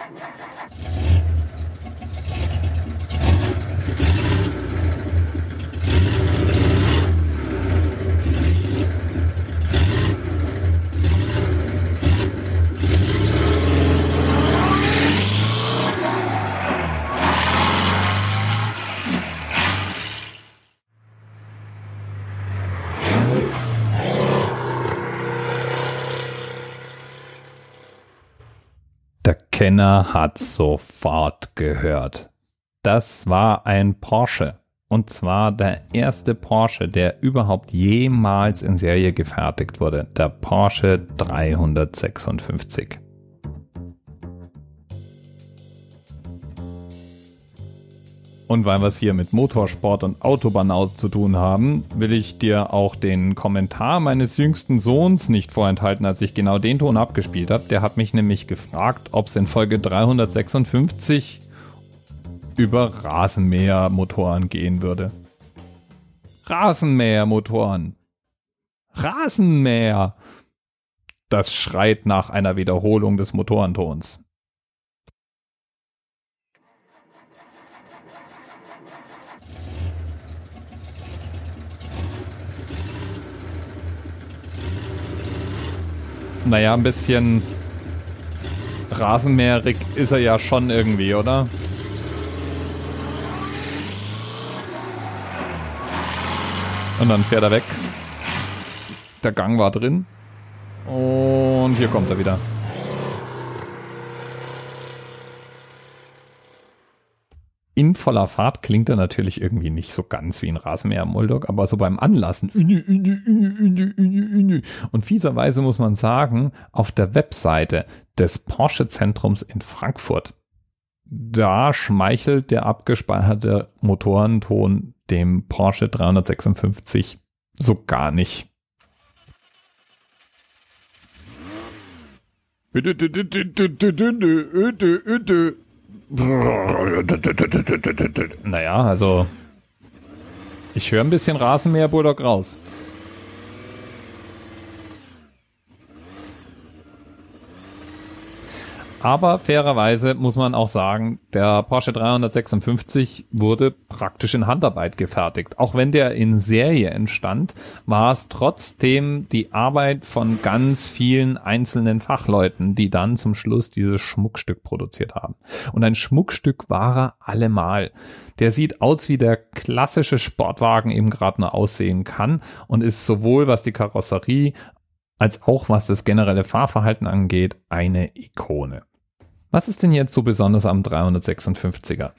Yeah, yeah, yeah. Kenner hat sofort gehört. Das war ein Porsche. Und zwar der erste Porsche, der überhaupt jemals in Serie gefertigt wurde. Der Porsche 356. Und weil wir es hier mit Motorsport und Autobahnhaus zu tun haben, will ich dir auch den Kommentar meines jüngsten Sohns nicht vorenthalten, als ich genau den Ton abgespielt habe. Der hat mich nämlich gefragt, ob es in Folge 356 über Rasenmähermotoren gehen würde. Rasenmähermotoren. Rasenmäher. Das schreit nach einer Wiederholung des Motorentons. Naja, ein bisschen rasenmäherig ist er ja schon irgendwie, oder? Und dann fährt er weg. Der Gang war drin. Und hier kommt er wieder. In voller Fahrt klingt er natürlich irgendwie nicht so ganz wie ein Rasenmäher Moldog, aber so beim Anlassen. Und fieserweise muss man sagen, auf der Webseite des Porsche Zentrums in Frankfurt, da schmeichelt der abgespeicherte Motorenton dem Porsche 356 so gar nicht. Naja, also ich höre ein bisschen Rasenmäher Bulldog raus. Aber fairerweise muss man auch sagen, der Porsche 356 wurde praktisch in Handarbeit gefertigt. Auch wenn der in Serie entstand, war es trotzdem die Arbeit von ganz vielen einzelnen Fachleuten, die dann zum Schluss dieses Schmuckstück produziert haben. Und ein Schmuckstück war er allemal. Der sieht aus, wie der klassische Sportwagen eben gerade nur aussehen kann und ist sowohl was die Karosserie als auch was das generelle Fahrverhalten angeht, eine Ikone. Was ist denn jetzt so besonders am 356er?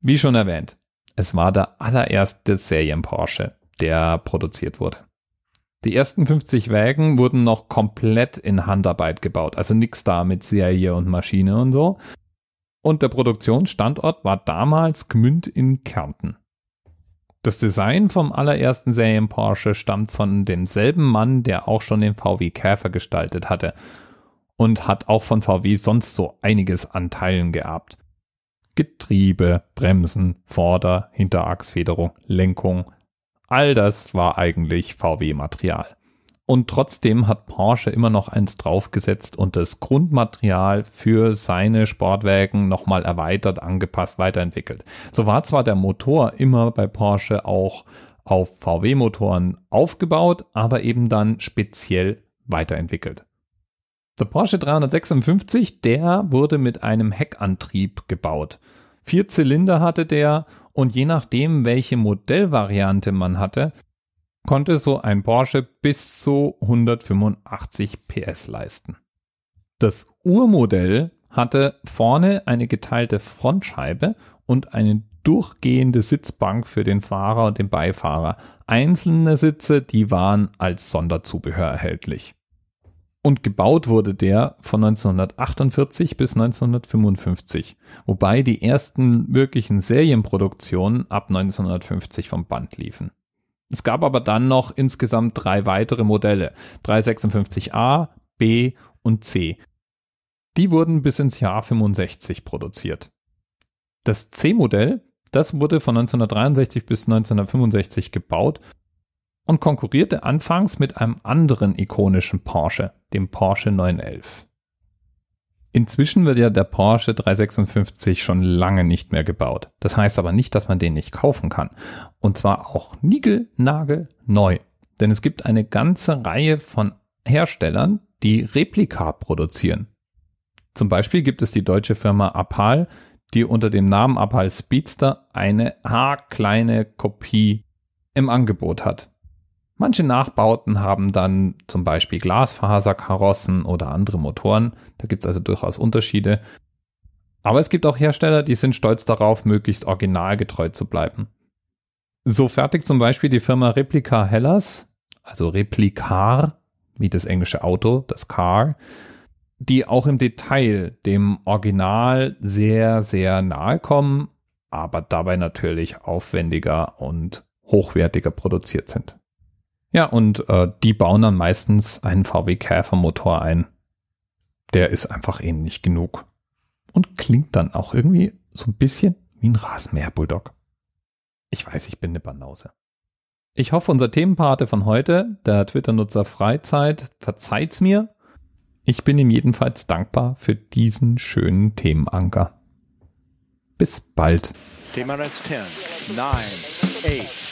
Wie schon erwähnt, es war der allererste Serien-Porsche, der produziert wurde. Die ersten 50 Wägen wurden noch komplett in Handarbeit gebaut, also nichts da mit Serie und Maschine und so. Und der Produktionsstandort war damals Gmünd in Kärnten. Das Design vom allerersten Serien Porsche stammt von demselben Mann, der auch schon den VW Käfer gestaltet hatte und hat auch von VW sonst so einiges an Teilen geerbt. Getriebe, Bremsen, Vorder-, Hinterachsfederung, Lenkung, all das war eigentlich VW-Material. Und trotzdem hat Porsche immer noch eins draufgesetzt und das Grundmaterial für seine Sportwagen nochmal erweitert, angepasst, weiterentwickelt. So war zwar der Motor immer bei Porsche auch auf VW-Motoren aufgebaut, aber eben dann speziell weiterentwickelt. Der Porsche 356, der wurde mit einem Heckantrieb gebaut. Vier Zylinder hatte der und je nachdem, welche Modellvariante man hatte, konnte so ein Porsche bis zu 185 PS leisten. Das Urmodell hatte vorne eine geteilte Frontscheibe und eine durchgehende Sitzbank für den Fahrer und den Beifahrer. Einzelne Sitze, die waren als Sonderzubehör erhältlich. Und gebaut wurde der von 1948 bis 1955, wobei die ersten wirklichen Serienproduktionen ab 1950 vom Band liefen. Es gab aber dann noch insgesamt drei weitere Modelle, 356a, B und C. Die wurden bis ins Jahr 65 produziert. Das C-Modell, das wurde von 1963 bis 1965 gebaut und konkurrierte anfangs mit einem anderen ikonischen Porsche, dem Porsche 911. Inzwischen wird ja der Porsche 356 schon lange nicht mehr gebaut. Das heißt aber nicht, dass man den nicht kaufen kann. Und zwar auch nigel-nagel neu. Denn es gibt eine ganze Reihe von Herstellern, die Replika produzieren. Zum Beispiel gibt es die deutsche Firma Apal, die unter dem Namen Apal Speedster eine haarkleine Kopie im Angebot hat. Manche Nachbauten haben dann zum Beispiel Glasfaserkarossen oder andere Motoren. Da gibt es also durchaus Unterschiede. Aber es gibt auch Hersteller, die sind stolz darauf, möglichst originalgetreu zu bleiben. So fertigt zum Beispiel die Firma Replica Hellas, also Replicar, wie das englische Auto, das Car, die auch im Detail dem Original sehr, sehr nahe kommen, aber dabei natürlich aufwendiger und hochwertiger produziert sind. Ja, und äh, die bauen dann meistens einen VW Käfer Motor ein. Der ist einfach ähnlich genug. Und klingt dann auch irgendwie so ein bisschen wie ein Rasenmäher Bulldog. Ich weiß, ich bin eine Banause. Ich hoffe, unser Themenpate von heute, der Twitter-Nutzer Freizeit, verzeiht's mir. Ich bin ihm jedenfalls dankbar für diesen schönen Themenanker. Bis bald. Thema 10, 9, 8,